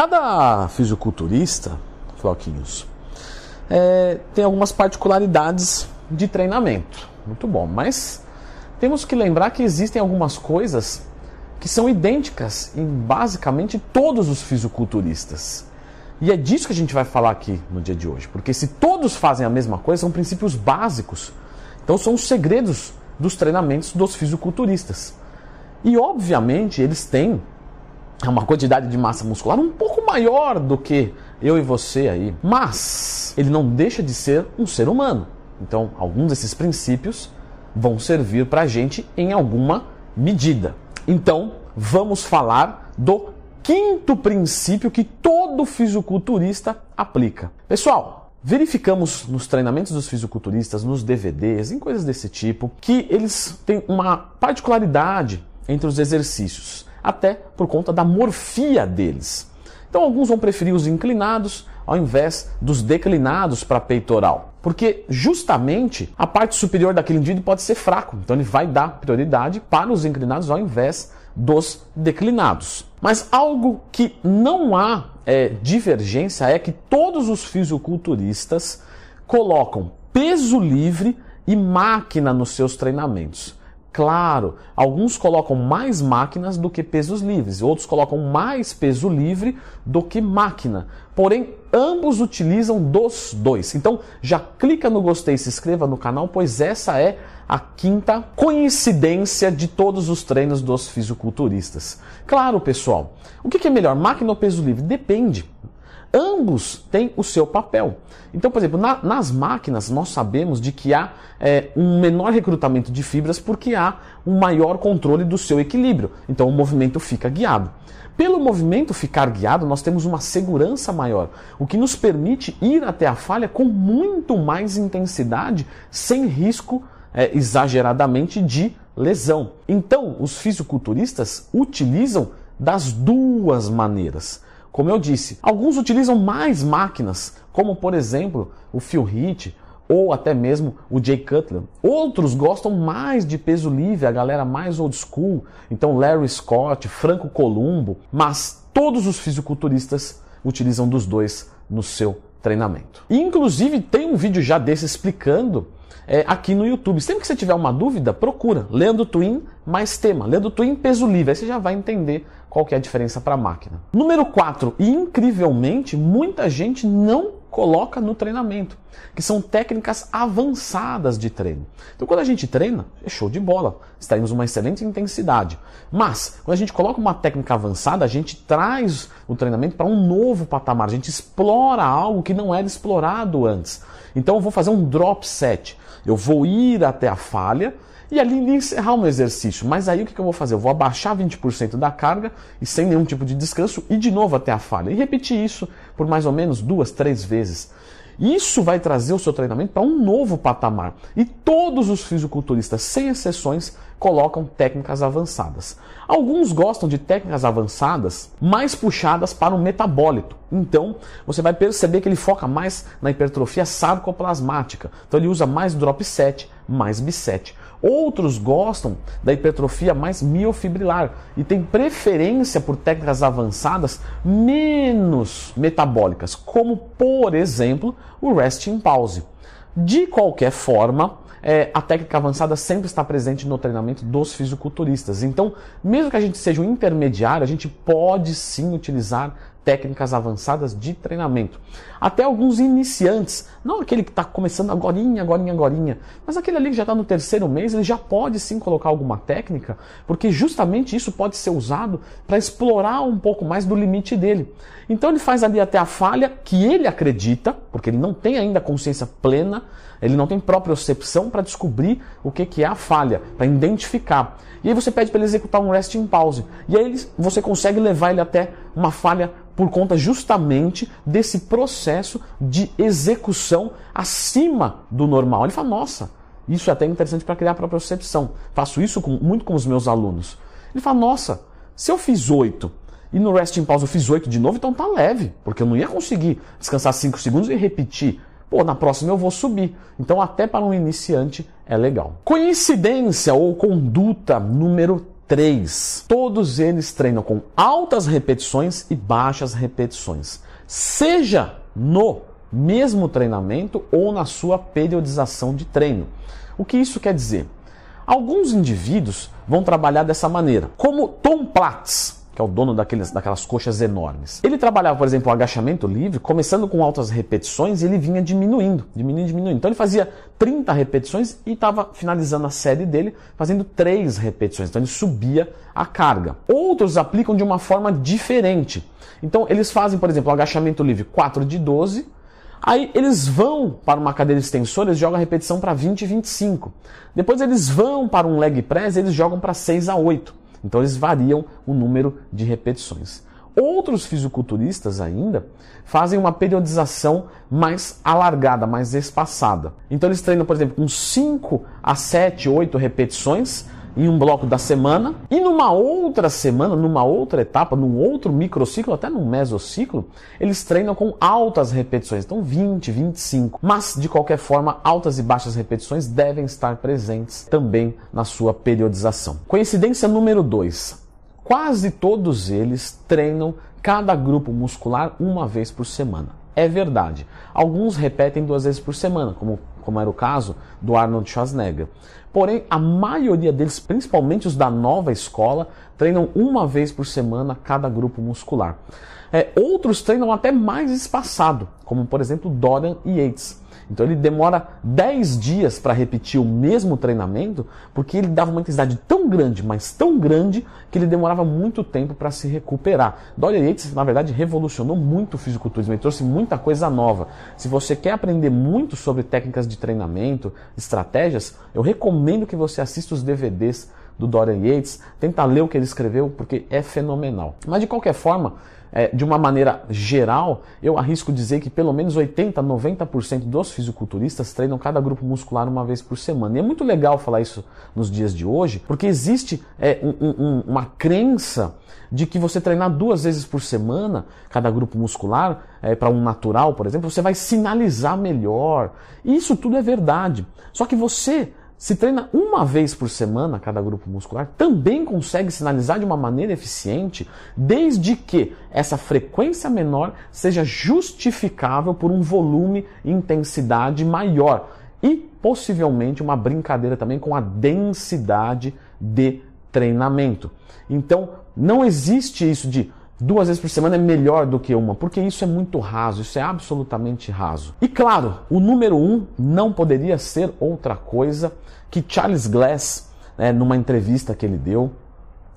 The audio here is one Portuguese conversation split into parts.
Cada fisiculturista, Floquinhos, é, tem algumas particularidades de treinamento. Muito bom, mas temos que lembrar que existem algumas coisas que são idênticas em basicamente todos os fisiculturistas. E é disso que a gente vai falar aqui no dia de hoje, porque se todos fazem a mesma coisa, são princípios básicos. Então são os segredos dos treinamentos dos fisiculturistas. E obviamente eles têm uma quantidade de massa muscular um pouco maior do que eu e você aí, mas ele não deixa de ser um ser humano. Então, alguns desses princípios vão servir para a gente em alguma medida. Então, vamos falar do quinto princípio que todo fisiculturista aplica. Pessoal, verificamos nos treinamentos dos fisiculturistas, nos DVDs, em coisas desse tipo, que eles têm uma particularidade entre os exercícios, até por conta da morfia deles. Então, alguns vão preferir os inclinados ao invés dos declinados para peitoral. Porque justamente a parte superior daquele indivíduo pode ser fraco, então ele vai dar prioridade para os inclinados ao invés dos declinados. Mas algo que não há é, divergência é que todos os fisiculturistas colocam peso livre e máquina nos seus treinamentos. Claro, alguns colocam mais máquinas do que pesos livres, outros colocam mais peso livre do que máquina. Porém, ambos utilizam dos dois. Então, já clica no gostei e se inscreva no canal, pois essa é a quinta coincidência de todos os treinos dos fisiculturistas. Claro, pessoal, o que é melhor, máquina ou peso livre? Depende. Ambos têm o seu papel. Então, por exemplo, na, nas máquinas nós sabemos de que há é, um menor recrutamento de fibras porque há um maior controle do seu equilíbrio. Então o movimento fica guiado. Pelo movimento ficar guiado, nós temos uma segurança maior, o que nos permite ir até a falha com muito mais intensidade, sem risco é, exageradamente de lesão. Então, os fisiculturistas utilizam das duas maneiras. Como eu disse, alguns utilizam mais máquinas, como por exemplo o Phil Heath ou até mesmo o Jay Cutler. Outros gostam mais de peso livre, a galera mais old school, então Larry Scott, Franco Columbo, mas todos os fisiculturistas utilizam dos dois no seu treinamento. E, inclusive tem um vídeo já desse explicando é, aqui no YouTube. Sempre que você tiver uma dúvida, procura Leandro Twin mais tema. Leandro Twin peso livre. Aí você já vai entender qual que é a diferença para a máquina. Número 4. E incrivelmente, muita gente não coloca no treinamento, que são técnicas avançadas de treino. Então, quando a gente treina, é show de bola, extraímos uma excelente intensidade. Mas, quando a gente coloca uma técnica avançada, a gente traz o treinamento para um novo patamar, a gente explora algo que não era explorado antes. Então, eu vou fazer um drop set, eu vou ir até a falha e ali encerrar o meu exercício. Mas aí o que eu vou fazer? Eu vou abaixar 20% da carga e sem nenhum tipo de descanso e de novo até a falha. E repetir isso por mais ou menos duas, três vezes. Isso vai trazer o seu treinamento para um novo patamar. E todos os fisiculturistas, sem exceções, colocam técnicas avançadas. Alguns gostam de técnicas avançadas mais puxadas para o metabólito. Então, você vai perceber que ele foca mais na hipertrofia sarcoplasmática. Então, ele usa mais drop set, mais biset. Outros gostam da hipertrofia mais miofibrilar e tem preferência por técnicas avançadas menos metabólicas, como por exemplo o resting pause. De qualquer forma, é, a técnica avançada sempre está presente no treinamento dos fisiculturistas. Então, mesmo que a gente seja um intermediário, a gente pode sim utilizar técnicas avançadas de treinamento. Até alguns iniciantes, não aquele que está começando agorinha, agorinha, agorinha, mas aquele ali que já está no terceiro mês, ele já pode sim colocar alguma técnica, porque justamente isso pode ser usado para explorar um pouco mais do limite dele. Então ele faz ali até a falha que ele acredita, porque ele não tem ainda consciência plena, ele não tem propriocepção para descobrir o que, que é a falha, para identificar. E aí você pede para ele executar um resting pause. E aí você consegue levar ele até uma falha por conta justamente desse processo de execução acima do normal. Ele fala, nossa, isso é até interessante para criar a própria percepção. Faço isso com, muito com os meus alunos. Ele fala, nossa, se eu fiz oito e no resting pause eu fiz oito de novo, então tá leve, porque eu não ia conseguir descansar cinco segundos e repetir. Pô, na próxima eu vou subir. Então, até para um iniciante é legal. Coincidência ou conduta número 3. Todos eles treinam com altas repetições e baixas repetições, seja no mesmo treinamento ou na sua periodização de treino. O que isso quer dizer? Alguns indivíduos vão trabalhar dessa maneira, como Tom Platz, que é o dono daqueles, daquelas coxas enormes. Ele trabalhava, por exemplo, o agachamento livre, começando com altas repetições, ele vinha diminuindo, diminuindo, diminuindo. Então ele fazia 30 repetições e estava finalizando a série dele fazendo 3 repetições. Então ele subia a carga. Outros aplicam de uma forma diferente. Então eles fazem, por exemplo, o agachamento livre 4 de 12, Aí eles vão para uma cadeira extensora, eles jogam a repetição para 20 e 25. Depois eles vão para um leg press, eles jogam para 6 a 8. Então eles variam o número de repetições. Outros fisiculturistas ainda fazem uma periodização mais alargada, mais espaçada. Então eles treinam, por exemplo, com 5 a 7, 8 repetições em um bloco da semana e numa outra semana, numa outra etapa, num outro microciclo, até num mesociclo, eles treinam com altas repetições, então 20, 25. Mas de qualquer forma, altas e baixas repetições devem estar presentes também na sua periodização. Coincidência número 2. Quase todos eles treinam cada grupo muscular uma vez por semana. É verdade. Alguns repetem duas vezes por semana, como, como era o caso do Arnold Schwarzenegger. Porém, a maioria deles, principalmente os da nova escola, treinam uma vez por semana cada grupo muscular. É, outros treinam até mais espaçado, como por exemplo Dorian Yates. Então ele demora 10 dias para repetir o mesmo treinamento, porque ele dava uma intensidade tão grande, mas tão grande, que ele demorava muito tempo para se recuperar. Dorian Yates, na verdade, revolucionou muito o fisiculturismo, ele trouxe muita coisa nova. Se você quer aprender muito sobre técnicas de treinamento, estratégias, eu recomendo que você assista os DVDs do Dorian Yates, tenta ler o que ele escreveu, porque é fenomenal. Mas de qualquer forma, é, de uma maneira geral, eu arrisco dizer que pelo menos 80, 90% dos fisiculturistas treinam cada grupo muscular uma vez por semana. E é muito legal falar isso nos dias de hoje, porque existe é, um, um, uma crença de que você treinar duas vezes por semana cada grupo muscular, é, para um natural, por exemplo, você vai sinalizar melhor. E isso tudo é verdade. Só que você se treina uma vez por semana cada grupo muscular, também consegue sinalizar de uma maneira eficiente, desde que essa frequência menor seja justificável por um volume e intensidade maior e possivelmente uma brincadeira também com a densidade de treinamento. Então, não existe isso de duas vezes por semana é melhor do que uma, porque isso é muito raso, isso é absolutamente raso. E claro, o número um não poderia ser outra coisa que Charles Glass, né, numa entrevista que ele deu,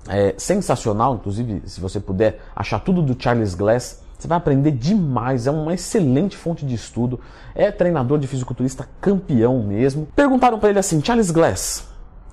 é, sensacional, inclusive se você puder achar tudo do Charles Glass, você vai aprender demais, é uma excelente fonte de estudo, é treinador de fisiculturista campeão mesmo. Perguntaram para ele assim, Charles Glass,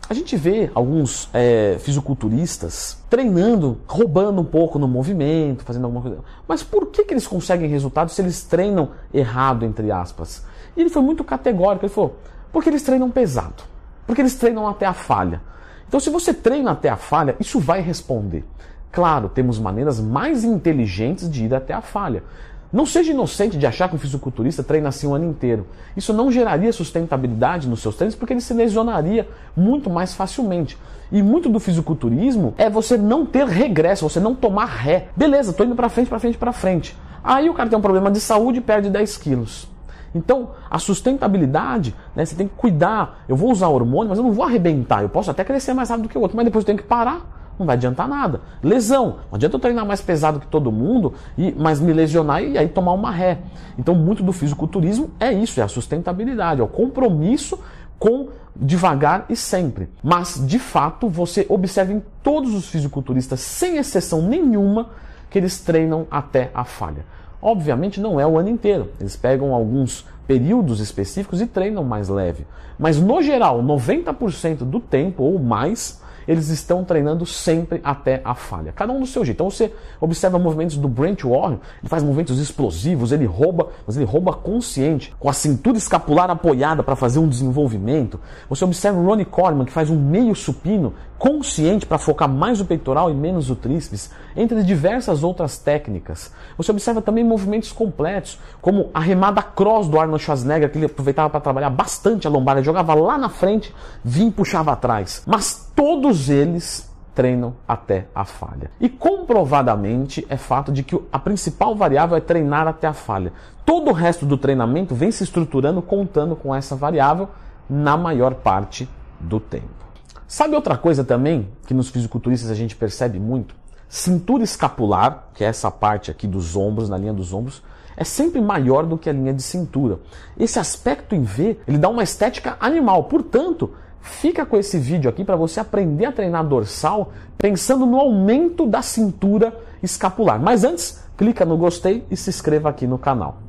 a gente vê alguns é, fisiculturistas treinando, roubando um pouco no movimento, fazendo alguma coisa. Mas por que, que eles conseguem resultados se eles treinam errado, entre aspas? E ele foi muito categórico, ele falou, porque eles treinam pesado, porque eles treinam até a falha. Então se você treina até a falha, isso vai responder. Claro, temos maneiras mais inteligentes de ir até a falha. Não seja inocente de achar que um fisiculturista treina assim o ano inteiro. Isso não geraria sustentabilidade nos seus treinos porque ele se lesionaria muito mais facilmente. E muito do fisiculturismo é você não ter regresso, você não tomar ré. Beleza, tô indo para frente, para frente, para frente. Aí o cara tem um problema de saúde e perde 10 quilos. Então, a sustentabilidade, né, você tem que cuidar. Eu vou usar hormônio, mas eu não vou arrebentar. Eu posso até crescer mais rápido que o outro, mas depois eu tenho que parar não vai adiantar nada. Lesão, não adianta eu treinar mais pesado que todo mundo, e mas me lesionar e aí tomar uma ré. Então, muito do fisiculturismo é isso, é a sustentabilidade, é o compromisso com devagar e sempre. Mas, de fato, você observa em todos os fisiculturistas, sem exceção nenhuma, que eles treinam até a falha. Obviamente não é o ano inteiro. Eles pegam alguns períodos específicos e treinam mais leve. Mas no geral, 90% do tempo ou mais, eles estão treinando sempre até a falha. Cada um do seu jeito. Então você observa movimentos do Brent Warren, ele faz movimentos explosivos, ele rouba, mas ele rouba consciente, com a cintura escapular apoiada para fazer um desenvolvimento. Você observa o Ronnie Coleman, que faz um meio supino consciente para focar mais o peitoral e menos o tríceps, entre diversas outras técnicas. Você observa também movimentos completos, como a remada cross do Arnold Schwarzenegger, que ele aproveitava para trabalhar bastante a lombar, ele jogava lá na frente, vinha e puxava atrás. Mas todos eles treinam até a falha. E comprovadamente é fato de que a principal variável é treinar até a falha. Todo o resto do treinamento vem se estruturando contando com essa variável na maior parte do tempo. Sabe outra coisa também que nos fisiculturistas a gente percebe muito? Cintura escapular, que é essa parte aqui dos ombros, na linha dos ombros, é sempre maior do que a linha de cintura. Esse aspecto em V, ele dá uma estética animal. Portanto, fica com esse vídeo aqui para você aprender a treinar dorsal pensando no aumento da cintura escapular. Mas antes, clica no gostei e se inscreva aqui no canal.